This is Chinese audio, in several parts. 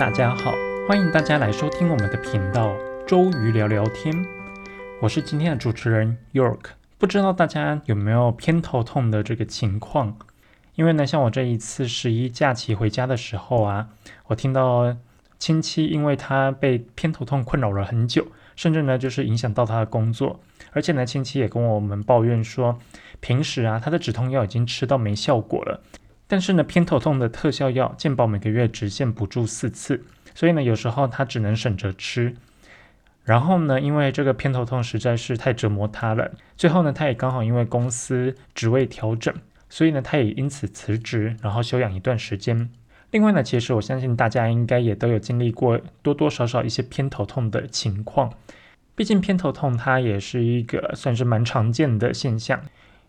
大家好，欢迎大家来收听我们的频道“周瑜聊聊天”。我是今天的主持人 York。不知道大家有没有偏头痛的这个情况？因为呢，像我这一次十一假期回家的时候啊，我听到亲戚因为他被偏头痛困扰了很久，甚至呢就是影响到他的工作，而且呢亲戚也跟我们抱怨说，平时啊他的止痛药已经吃到没效果了。但是呢，偏头痛的特效药健保每个月只限补助四次，所以呢，有时候他只能省着吃。然后呢，因为这个偏头痛实在是太折磨他了，最后呢，他也刚好因为公司职位调整，所以呢，他也因此辞职，然后休养一段时间。另外呢，其实我相信大家应该也都有经历过多多少少一些偏头痛的情况，毕竟偏头痛它也是一个算是蛮常见的现象。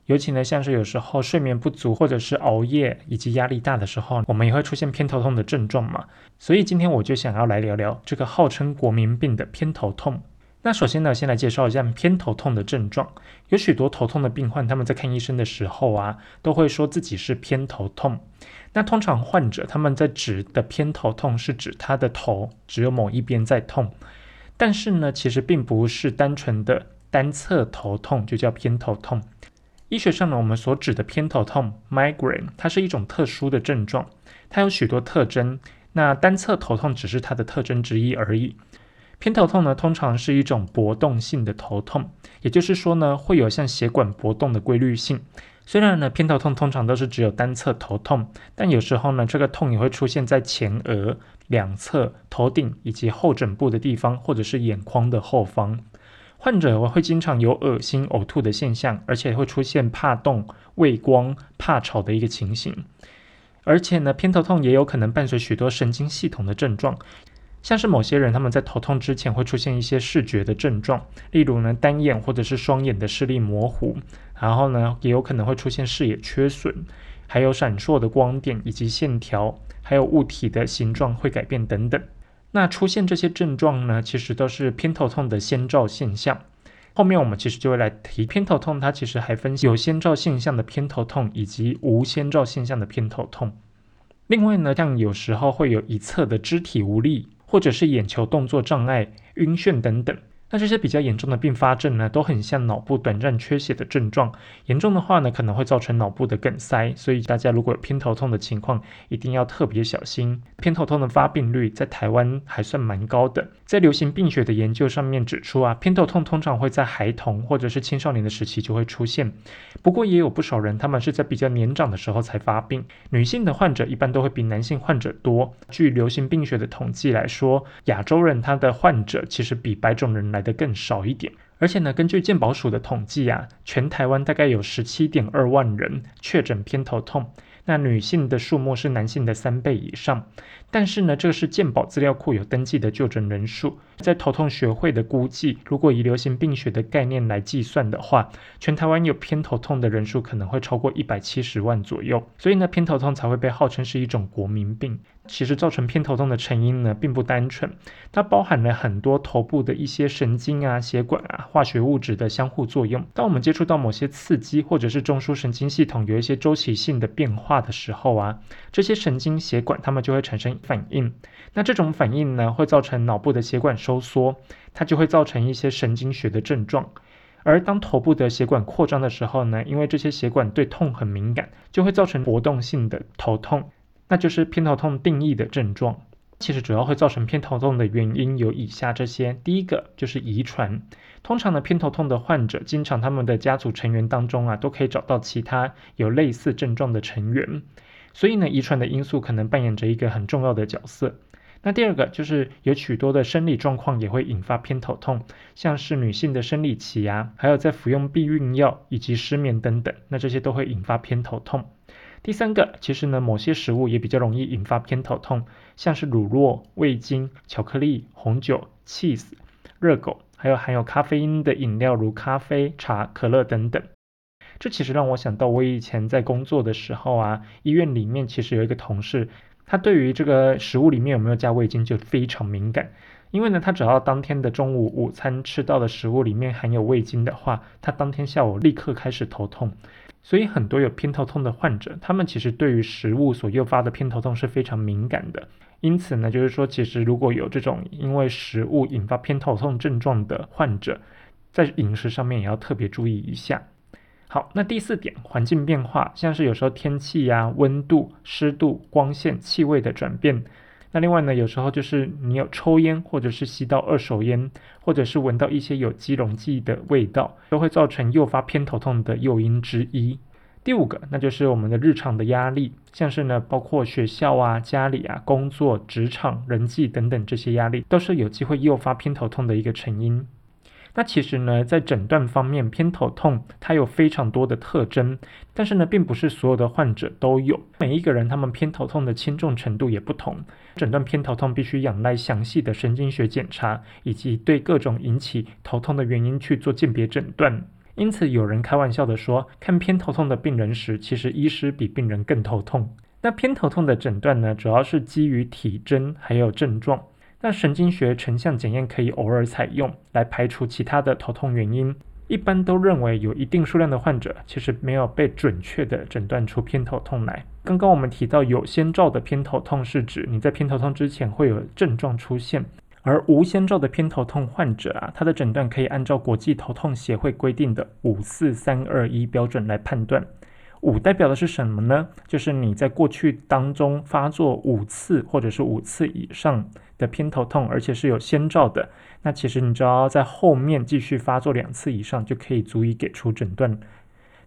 尤其呢，像是有时候睡眠不足，或者是熬夜以及压力大的时候，我们也会出现偏头痛的症状嘛。所以今天我就想要来聊聊这个号称国民病的偏头痛。那首先呢，先来介绍一下偏头痛的症状。有许多头痛的病患，他们在看医生的时候啊，都会说自己是偏头痛。那通常患者他们在指的偏头痛是指他的头只有某一边在痛，但是呢，其实并不是单纯的单侧头痛就叫偏头痛。医学上呢，我们所指的偏头痛 （migraine） 它是一种特殊的症状，它有许多特征。那单侧头痛只是它的特征之一而已。偏头痛呢，通常是一种搏动性的头痛，也就是说呢，会有像血管搏动的规律性。虽然呢，偏头痛通常都是只有单侧头痛，但有时候呢，这个痛也会出现在前额、两侧、头顶以及后枕部的地方，或者是眼眶的后方。患者会经常有恶心、呕吐的现象，而且会出现怕冻、畏光、怕吵的一个情形。而且呢，偏头痛也有可能伴随许多神经系统的症状，像是某些人他们在头痛之前会出现一些视觉的症状，例如呢单眼或者是双眼的视力模糊，然后呢也有可能会出现视野缺损，还有闪烁的光点以及线条，还有物体的形状会改变等等。那出现这些症状呢，其实都是偏头痛的先兆现象。后面我们其实就会来提偏头痛，它其实还分有先兆现象的偏头痛以及无先兆现象的偏头痛。另外呢，像有时候会有一侧的肢体无力，或者是眼球动作障碍、晕眩等等。那这些比较严重的并发症呢，都很像脑部短暂缺血的症状。严重的话呢，可能会造成脑部的梗塞。所以大家如果有偏头痛的情况，一定要特别小心。偏头痛的发病率在台湾还算蛮高的。在流行病学的研究上面指出啊，偏头痛通常会在孩童或者是青少年的时期就会出现。不过也有不少人，他们是在比较年长的时候才发病。女性的患者一般都会比男性患者多。据流行病学的统计来说，亚洲人他的患者其实比白种人来。的更少一点，而且呢，根据健保署的统计啊，全台湾大概有十七点二万人确诊偏头痛。那女性的数目是男性的三倍以上，但是呢，这个是健保资料库有登记的就诊人数，在头痛学会的估计，如果以流行病学的概念来计算的话，全台湾有偏头痛的人数可能会超过一百七十万左右，所以呢，偏头痛才会被号称是一种国民病。其实造成偏头痛的成因呢，并不单纯，它包含了很多头部的一些神经啊、血管啊、化学物质的相互作用。当我们接触到某些刺激，或者是中枢神经系统有一些周期性的变化的时候啊，这些神经血管它们就会产生反应。那这种反应呢，会造成脑部的血管收缩，它就会造成一些神经学的症状。而当头部的血管扩张的时候呢，因为这些血管对痛很敏感，就会造成搏动性的头痛。那就是偏头痛定义的症状。其实主要会造成偏头痛的原因有以下这些：第一个就是遗传。通常呢，偏头痛的患者，经常他们的家族成员当中啊，都可以找到其他有类似症状的成员。所以呢，遗传的因素可能扮演着一个很重要的角色。那第二个就是有许多的生理状况也会引发偏头痛，像是女性的生理期啊，还有在服用避孕药以及失眠等等，那这些都会引发偏头痛。第三个，其实呢，某些食物也比较容易引发偏头痛，像是乳酪、味精、巧克力、红酒、cheese、热狗，还有含有咖啡因的饮料，如咖啡、茶、可乐等等。这其实让我想到，我以前在工作的时候啊，医院里面其实有一个同事，他对于这个食物里面有没有加味精就非常敏感，因为呢，他只要当天的中午午餐吃到的食物里面含有味精的话，他当天下午立刻开始头痛。所以很多有偏头痛的患者，他们其实对于食物所诱发的偏头痛是非常敏感的。因此呢，就是说，其实如果有这种因为食物引发偏头痛症状的患者，在饮食上面也要特别注意一下。好，那第四点，环境变化，像是有时候天气呀、温度、湿度、光线、气味的转变。那另外呢，有时候就是你有抽烟，或者是吸到二手烟，或者是闻到一些有机溶剂的味道，都会造成诱发偏头痛的诱因之一。第五个，那就是我们的日常的压力，像是呢，包括学校啊、家里啊、工作、职场、人际等等这些压力，都是有机会诱发偏头痛的一个成因。那其实呢，在诊断方面，偏头痛它有非常多的特征，但是呢，并不是所有的患者都有。每一个人他们偏头痛的轻重程度也不同，诊断偏头痛必须仰赖详细的神经学检查，以及对各种引起头痛的原因去做鉴别诊断。因此，有人开玩笑的说，看偏头痛的病人时，其实医师比病人更头痛。那偏头痛的诊断呢，主要是基于体征还有症状。那神经学成像检验可以偶尔采用来排除其他的头痛原因，一般都认为有一定数量的患者其实没有被准确的诊断出偏头痛来。刚刚我们提到有先兆的偏头痛是指你在偏头痛之前会有症状出现，而无先兆的偏头痛患者啊，他的诊断可以按照国际头痛协会规定的五四三二一标准来判断。五代表的是什么呢？就是你在过去当中发作五次或者是五次以上的偏头痛，而且是有先兆的。那其实你只要在后面继续发作两次以上，就可以足以给出诊断。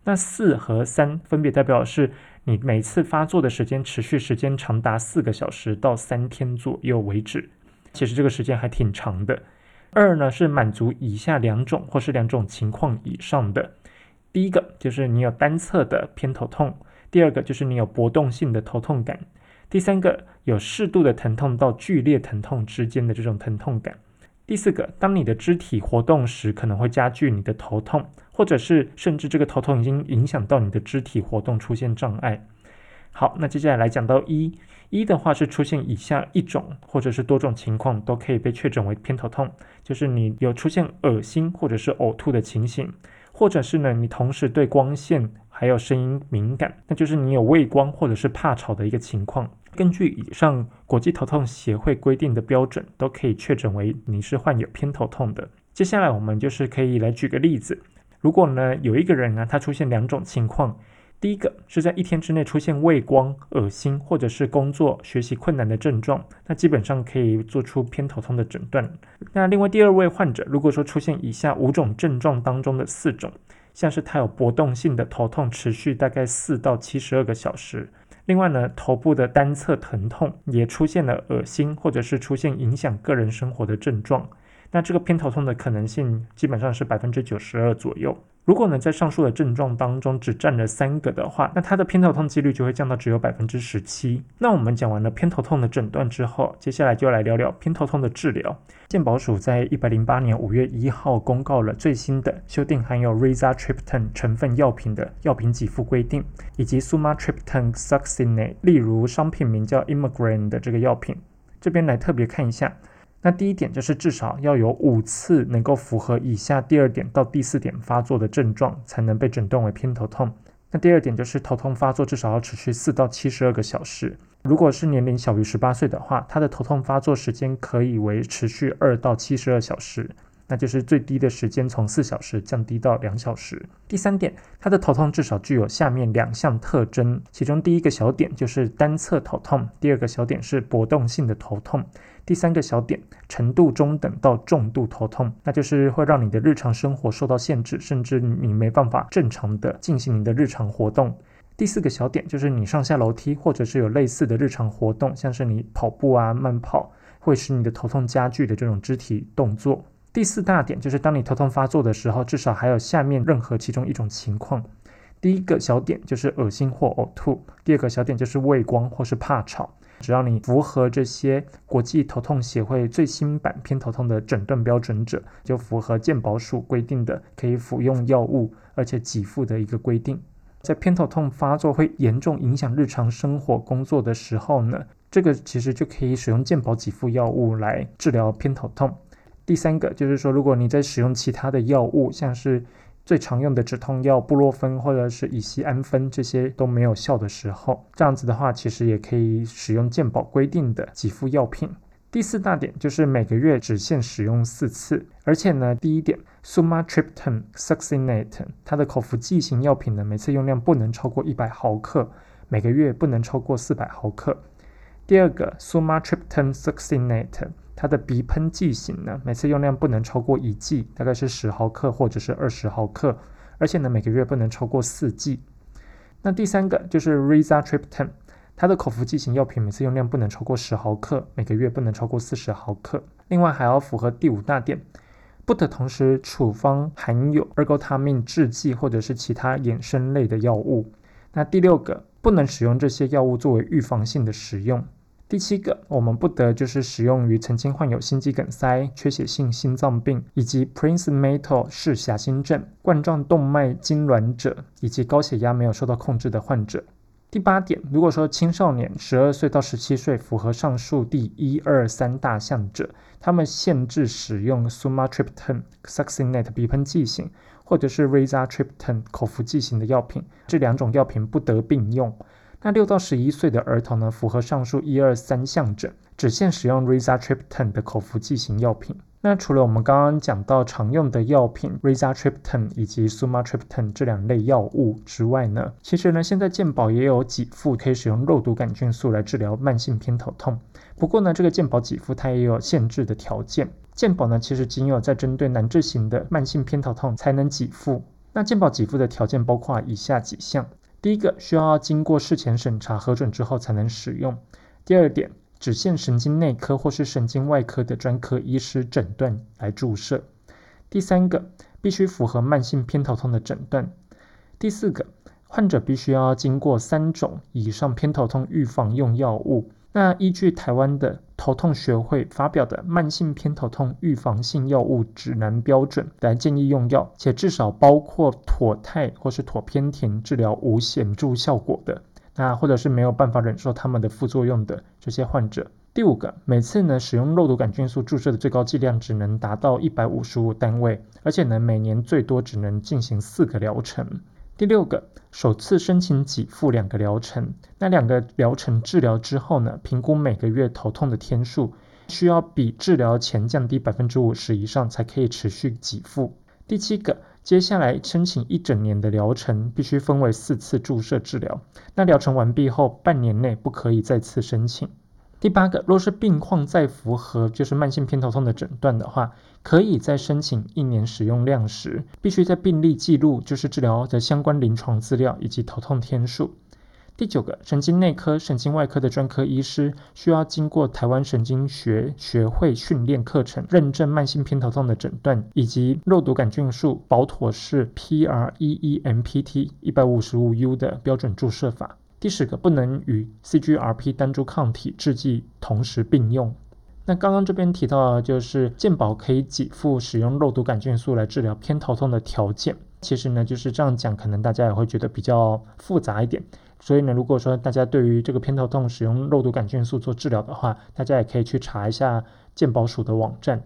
那四和三分别代表是你每次发作的时间持续时间长达四个小时到三天左右为止。其实这个时间还挺长的。二呢是满足以下两种或是两种情况以上的。第一个就是你有单侧的偏头痛，第二个就是你有搏动性的头痛感，第三个有适度的疼痛到剧烈疼痛之间的这种疼痛感，第四个，当你的肢体活动时可能会加剧你的头痛，或者是甚至这个头痛已经影响到你的肢体活动出现障碍。好，那接下来来讲到一，一的话是出现以下一种或者是多种情况都可以被确诊为偏头痛，就是你有出现恶心或者是呕吐的情形。或者是呢，你同时对光线还有声音敏感，那就是你有畏光或者是怕吵的一个情况。根据以上国际头痛协会规定的标准，都可以确诊为你是患有偏头痛的。接下来我们就是可以来举个例子，如果呢有一个人呢，他出现两种情况。第一个是在一天之内出现畏光、恶心或者是工作学习困难的症状，那基本上可以做出偏头痛的诊断。那另外第二位患者，如果说出现以下五种症状当中的四种，像是他有搏动性的头痛，持续大概四到七十二个小时；另外呢，头部的单侧疼痛也出现了恶心或者是出现影响个人生活的症状，那这个偏头痛的可能性基本上是百分之九十二左右。如果呢，在上述的症状当中只占了三个的话，那它的偏头痛几率就会降到只有百分之十七。那我们讲完了偏头痛的诊断之后，接下来就来聊聊偏头痛的治疗。健保署在一百零八年五月一号公告了最新的修订含有 rizatriptan 成分药品的药品给付规定，以及 sumatriptan succinate，例如商品名叫 Immigrant 的这个药品。这边来特别看一下。那第一点就是至少要有五次能够符合以下第二点到第四点发作的症状，才能被诊断为偏头痛。那第二点就是头痛发作至少要持续四到七十二个小时。如果是年龄小于十八岁的话，他的头痛发作时间可以为持续二到七十二小时。那就是最低的时间从四小时降低到两小时。第三点，他的头痛至少具有下面两项特征，其中第一个小点就是单侧头痛，第二个小点是搏动性的头痛，第三个小点程度中等到重度头痛，那就是会让你的日常生活受到限制，甚至你没办法正常的进行你的日常活动。第四个小点就是你上下楼梯或者是有类似的日常活动，像是你跑步啊、慢跑，会使你的头痛加剧的这种肢体动作。第四大点就是，当你头痛发作的时候，至少还有下面任何其中一种情况。第一个小点就是恶心或呕吐，第二个小点就是畏光或是怕吵。只要你符合这些国际头痛协会最新版偏头痛的诊断标准者，就符合健保署规定的可以服用药物而且给付的一个规定。在偏头痛发作会严重影响日常生活工作的时候呢，这个其实就可以使用健保给付药物来治疗偏头痛。第三个就是说，如果你在使用其他的药物，像是最常用的止痛药布洛芬或者是乙酰氨酚这些都没有效的时候，这样子的话，其实也可以使用健保规定的给付药品。第四大点就是每个月只限使用四次，而且呢，第一点，sumatriptan succinate 它的口服剂型药品呢，每次用量不能超过一百毫克，每个月不能超过四百毫克。第二个，sumatriptan succinate 它的鼻喷剂型呢，每次用量不能超过一剂，大概是十毫克或者是二十毫克，而且呢，每个月不能超过四剂。那第三个就是 rizatriptan。它的口服剂型药品每次用量不能超过十毫克，每个月不能超过四十毫克。另外还要符合第五大点，不得同时处方含有二高他命制剂或者是其他衍生类的药物。那第六个，不能使用这些药物作为预防性的使用。第七个，我们不得就是使用于曾经患有心肌梗塞、缺血性心脏病以及 Prince Metal 式狭心症、冠状动脉痉挛者以及高血压没有受到控制的患者。第八点，如果说青少年十二岁到十七岁符合上述第一二三大项者，他们限制使用 sumatriptan succinate 鼻喷剂型，或者是 rizatriptan 口服剂型的药品，这两种药品不得并用。那六到十一岁的儿童呢，符合上述一二三项者，只限使用 rizatriptan 的口服剂型药品。那除了我们刚刚讲到常用的药品 rizatriptan 以及 sumatriptan 这两类药物之外呢，其实呢，现在健保也有给付可以使用肉毒杆菌素来治疗慢性偏头痛。不过呢，这个健保给付它也有限制的条件。健保呢，其实仅有在针对难治型的慢性偏头痛才能给付。那健保给付的条件包括以下几项：第一个，需要经过事前审查核准之后才能使用；第二点。只限神经内科或是神经外科的专科医师诊断来注射。第三个，必须符合慢性偏头痛的诊断。第四个，患者必须要经过三种以上偏头痛预防用药物。那依据台湾的头痛学会发表的慢性偏头痛预防性药物指南标准来建议用药，且至少包括妥泰或是妥偏甜治疗无显著效果的。那或者是没有办法忍受它们的副作用的这些患者。第五个，每次呢使用肉毒杆菌素注射的最高剂量只能达到一百五十五单位，而且呢每年最多只能进行四个疗程。第六个，首次申请给付两个疗程，那两个疗程治疗之后呢，评估每个月头痛的天数，需要比治疗前降低百分之五十以上才可以持续给付。第七个。接下来申请一整年的疗程，必须分为四次注射治疗。那疗程完毕后，半年内不可以再次申请。第八个，若是病况再符合就是慢性偏头痛的诊断的话，可以在申请一年使用量时，必须在病历记录就是治疗的相关临床资料以及头痛天数。第九个，神经内科、神经外科的专科医师需要经过台湾神经学学会训练课程，认证慢性偏头痛的诊断，以及肉毒杆菌素保妥适 PREEMPT 一百五十五 U 的标准注射法。第十个，不能与 CGRP 单株抗体制剂同时并用。那刚刚这边提到就是健保可以给付使用肉毒杆菌素来治疗偏头痛的条件。其实呢，就是这样讲，可能大家也会觉得比较复杂一点。所以呢，如果说大家对于这个偏头痛使用肉毒杆菌素做治疗的话，大家也可以去查一下健保署的网站。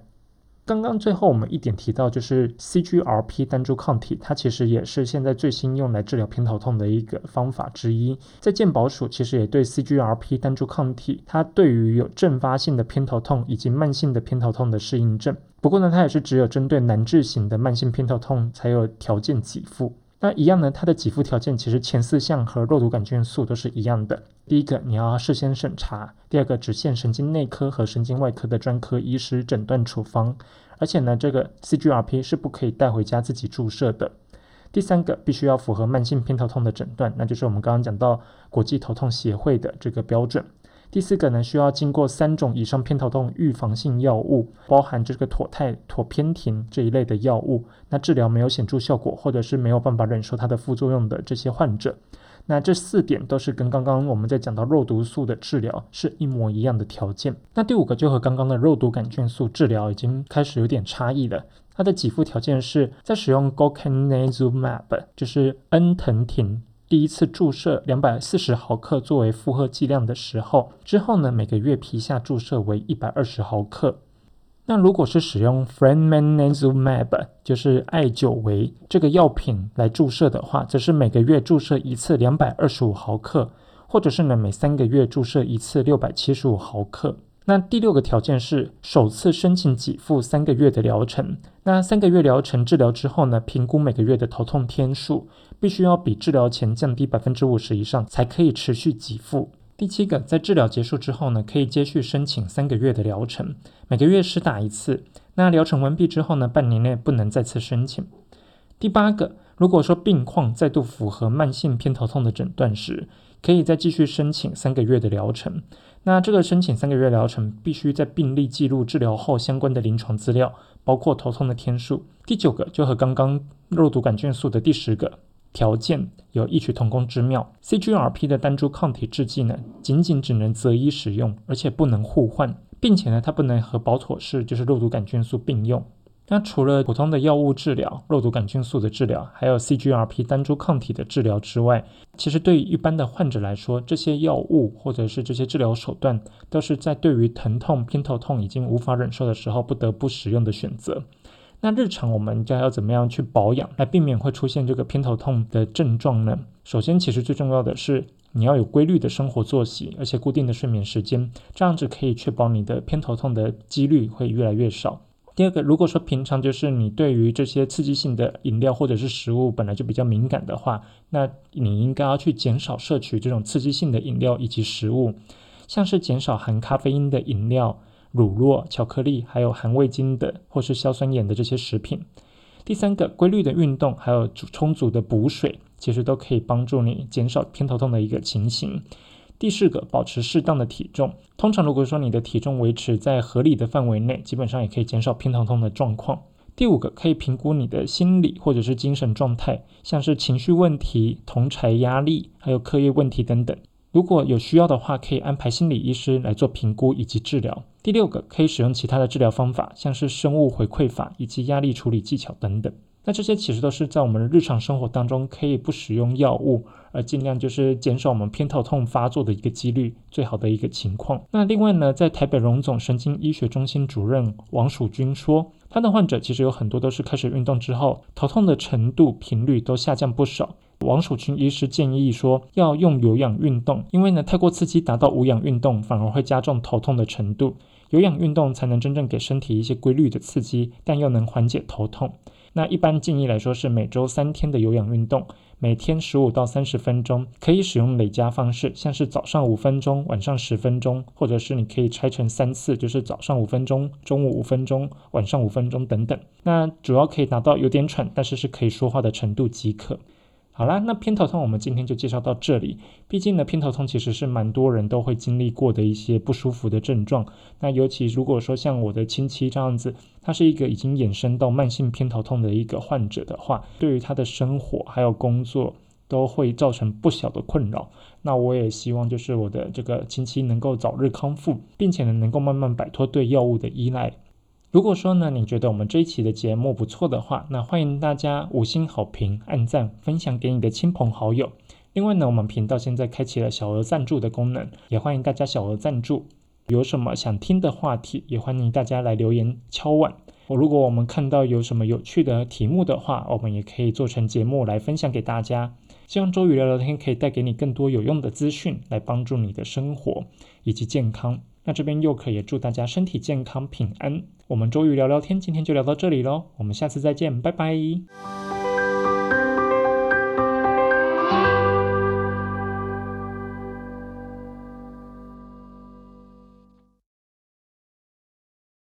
刚刚最后我们一点提到，就是 CGRP 单株抗体，它其实也是现在最新用来治疗偏头痛的一个方法之一。在健保署其实也对 CGRP 单株抗体，它对于有阵发性的偏头痛以及慢性的偏头痛的适应症。不过呢，它也是只有针对难治型的慢性偏头痛才有条件给付。那一样呢，它的给付条件其实前四项和肉毒杆菌素都是一样的。第一个，你要事先审查；第二个，只限神经内科和神经外科的专科医师诊断处方。而且呢，这个 CGRP 是不可以带回家自己注射的。第三个，必须要符合慢性偏头痛的诊断，那就是我们刚刚讲到国际头痛协会的这个标准。第四个呢，需要经过三种以上偏头痛预防性药物，包含这个妥泰、妥偏婷这一类的药物，那治疗没有显著效果，或者是没有办法忍受它的副作用的这些患者，那这四点都是跟刚刚我们在讲到肉毒素的治疗是一模一样的条件。那第五个就和刚刚的肉毒杆菌素治疗已经开始有点差异了，它的给付条件是在使用 Gocanazumab，就是恩藤婷。第一次注射两百四十毫克作为负荷剂量的时候，之后呢，每个月皮下注射为一百二十毫克。那如果是使用 Friendmanazumab，就是艾久维这个药品来注射的话，则是每个月注射一次两百二十五毫克，或者是呢每三个月注射一次六百七十五毫克。那第六个条件是首次申请给付三个月的疗程。那三个月疗程治疗之后呢，评估每个月的头痛天数，必须要比治疗前降低百分之五十以上，才可以持续给付。第七个，在治疗结束之后呢，可以接续申请三个月的疗程，每个月施打一次。那疗程完毕之后呢，半年内不能再次申请。第八个，如果说病况再度符合慢性偏头痛的诊断时，可以再继续申请三个月的疗程。那这个申请三个月疗程，必须在病历记录治疗后相关的临床资料，包括头痛的天数。第九个，就和刚刚肉毒杆菌素的第十个。条件有异曲同工之妙。CGRP 的单株抗体制剂呢，仅仅只能择一使用，而且不能互换，并且呢，它不能和保妥适就是肉毒杆菌素并用。那除了普通的药物治疗、肉毒杆菌素的治疗，还有 CGRP 单株抗体的治疗之外，其实对于一般的患者来说，这些药物或者是这些治疗手段，都是在对于疼痛、偏头痛已经无法忍受的时候，不得不使用的选择。那日常我们将要怎么样去保养，来避免会出现这个偏头痛的症状呢？首先，其实最重要的是你要有规律的生活作息，而且固定的睡眠时间，这样子可以确保你的偏头痛的几率会越来越少。第二个，如果说平常就是你对于这些刺激性的饮料或者是食物本来就比较敏感的话，那你应该要去减少摄取这种刺激性的饮料以及食物，像是减少含咖啡因的饮料。乳酪、巧克力，还有含味精的或是硝酸盐的这些食品。第三个，规律的运动，还有充足的补水，其实都可以帮助你减少偏头痛的一个情形。第四个，保持适当的体重。通常如果说你的体重维持在合理的范围内，基本上也可以减少偏头痛的状况。第五个，可以评估你的心理或者是精神状态，像是情绪问题、同才压力，还有课业问题等等。如果有需要的话，可以安排心理医师来做评估以及治疗。第六个，可以使用其他的治疗方法，像是生物回馈法以及压力处理技巧等等。那这些其实都是在我们日常生活当中可以不使用药物，而尽量就是减少我们偏头痛发作的一个几率，最好的一个情况。那另外呢，在台北荣总神经医学中心主任王曙军说，他的患者其实有很多都是开始运动之后，头痛的程度频率都下降不少。王曙君医师建议说，要用有氧运动，因为呢，太过刺激达到无氧运动，反而会加重头痛的程度。有氧运动才能真正给身体一些规律的刺激，但又能缓解头痛。那一般建议来说是每周三天的有氧运动，每天十五到三十分钟，可以使用累加方式，像是早上五分钟，晚上十分钟，或者是你可以拆成三次，就是早上五分钟，中午五分钟，晚上五分钟等等。那主要可以达到有点喘，但是是可以说话的程度即可。好啦，那偏头痛我们今天就介绍到这里。毕竟呢，偏头痛其实是蛮多人都会经历过的一些不舒服的症状。那尤其如果说像我的亲戚这样子，他是一个已经衍生到慢性偏头痛的一个患者的话，对于他的生活还有工作都会造成不小的困扰。那我也希望就是我的这个亲戚能够早日康复，并且呢能够慢慢摆脱对药物的依赖。如果说呢，你觉得我们这一期的节目不错的话，那欢迎大家五星好评、按赞、分享给你的亲朋好友。另外呢，我们频道现在开启了小额赞助的功能，也欢迎大家小额赞助。有什么想听的话题，也欢迎大家来留言敲碗。如果我们看到有什么有趣的题目的话，我们也可以做成节目来分享给大家。希望周瑜聊聊天可以带给你更多有用的资讯，来帮助你的生活以及健康。那这边又可也祝大家身体健康、平安。我们周瑜聊聊天，今天就聊到这里喽，我们下次再见，拜拜。